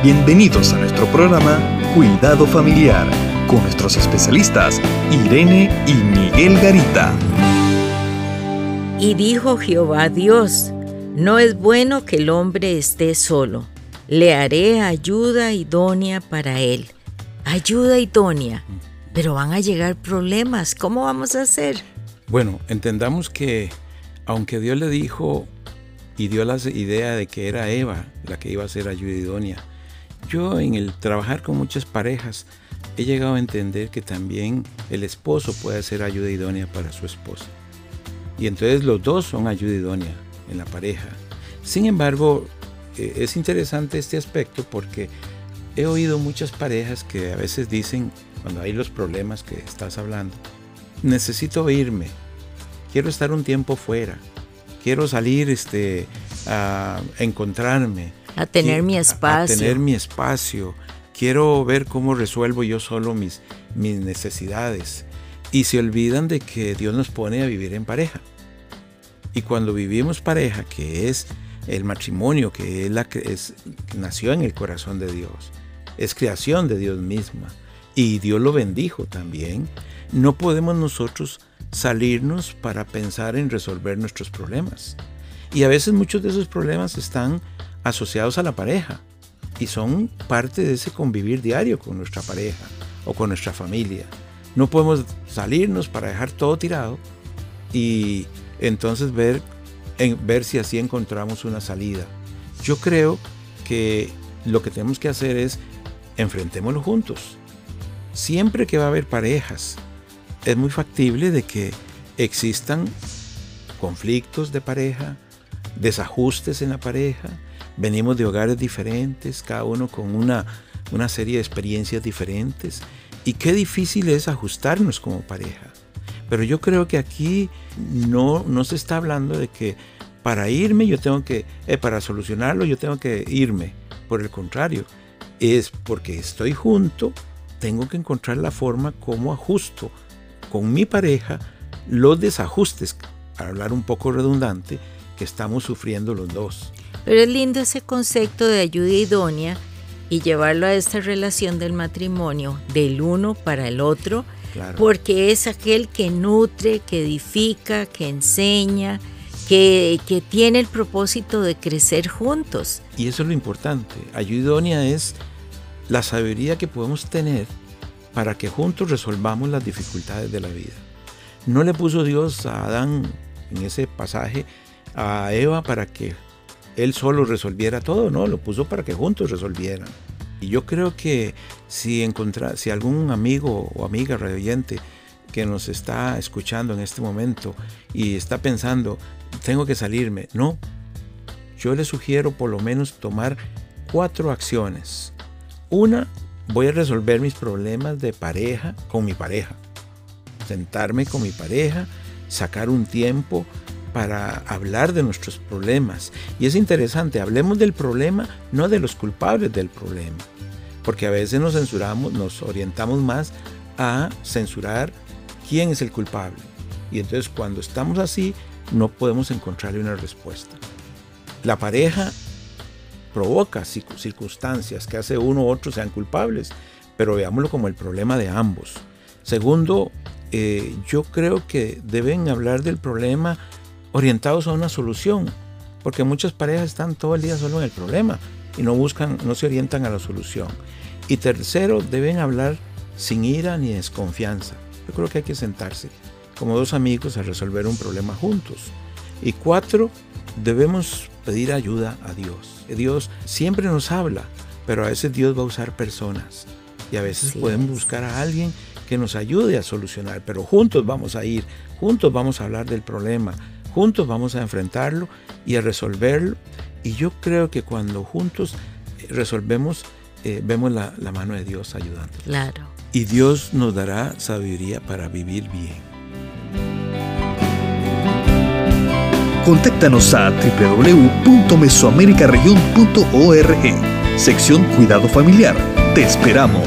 Bienvenidos a nuestro programa Cuidado Familiar con nuestros especialistas Irene y Miguel Garita. Y dijo Jehová Dios, no es bueno que el hombre esté solo, le haré ayuda idónea para él. Ayuda idónea, pero van a llegar problemas, ¿cómo vamos a hacer? Bueno, entendamos que aunque Dios le dijo y dio la idea de que era Eva la que iba a ser ayuda idónea, yo en el trabajar con muchas parejas he llegado a entender que también el esposo puede ser ayuda idónea para su esposa. Y entonces los dos son ayuda idónea en la pareja. Sin embargo, eh, es interesante este aspecto porque he oído muchas parejas que a veces dicen, cuando hay los problemas que estás hablando, necesito irme, quiero estar un tiempo fuera, quiero salir este, a encontrarme, a tener mi espacio. A, tener mi espacio. Quiero ver cómo resuelvo yo solo mis, mis necesidades. Y se olvidan de que Dios nos pone a vivir en pareja. Y cuando vivimos pareja, que es el matrimonio, que es la que es, nació en el corazón de Dios, es creación de Dios misma, y Dios lo bendijo también, no podemos nosotros salirnos para pensar en resolver nuestros problemas. Y a veces muchos de esos problemas están asociados a la pareja y son parte de ese convivir diario con nuestra pareja o con nuestra familia. No podemos salirnos para dejar todo tirado y entonces ver, en, ver si así encontramos una salida. Yo creo que lo que tenemos que hacer es enfrentémoslo juntos. Siempre que va a haber parejas, es muy factible de que existan conflictos de pareja, desajustes en la pareja, venimos de hogares diferentes, cada uno con una, una serie de experiencias diferentes. Y qué difícil es ajustarnos como pareja. Pero yo creo que aquí no, no se está hablando de que para irme yo tengo que, eh, para solucionarlo yo tengo que irme. Por el contrario, es porque estoy junto, tengo que encontrar la forma como ajusto con mi pareja los desajustes, para hablar un poco redundante, que estamos sufriendo los dos. Pero es lindo ese concepto de ayuda idónea y llevarlo a esta relación del matrimonio, del uno para el otro, porque es aquel que nutre, que edifica, que enseña, que, que, tiene el propósito de crecer juntos. Y eso es lo importante. Ayuda idónea es la sabiduría que podemos tener para que juntos resolvamos las dificultades de la vida. No le puso Dios a Adán en ese pasaje a Eva para que él solo resolviera todo, no, lo puso para que juntos resolvieran. Y yo creo que si encontrar, si algún amigo o amiga radioyente que nos está escuchando en este momento y está pensando, tengo que salirme, no, yo le sugiero por lo menos tomar cuatro acciones. Una, voy a resolver mis problemas de pareja con mi pareja. Sentarme con mi pareja, sacar un tiempo para hablar de nuestros problemas. Y es interesante, hablemos del problema, no de los culpables del problema. Porque a veces nos censuramos, nos orientamos más a censurar quién es el culpable. Y entonces cuando estamos así, no podemos encontrarle una respuesta. La pareja provoca circunstancias que hace uno u otro sean culpables, pero veámoslo como el problema de ambos. Segundo, eh, yo creo que deben hablar del problema orientados a una solución, porque muchas parejas están todo el día solo en el problema y no buscan, no se orientan a la solución. Y tercero, deben hablar sin ira ni desconfianza. Yo creo que hay que sentarse como dos amigos a resolver un problema juntos. Y cuatro, debemos pedir ayuda a Dios. Dios siempre nos habla, pero a veces Dios va a usar personas. Y a veces podemos buscar a alguien que nos ayude a solucionar, pero juntos vamos a ir, juntos vamos a hablar del problema, Juntos vamos a enfrentarlo y a resolverlo. Y yo creo que cuando juntos eh, resolvemos, eh, vemos la, la, mano de Dios ayudando. Claro. Y Dios nos dará sabiduría para vivir bien. Contáctanos a www.mesoamericaregion.org, sección Cuidado Familiar. Te esperamos.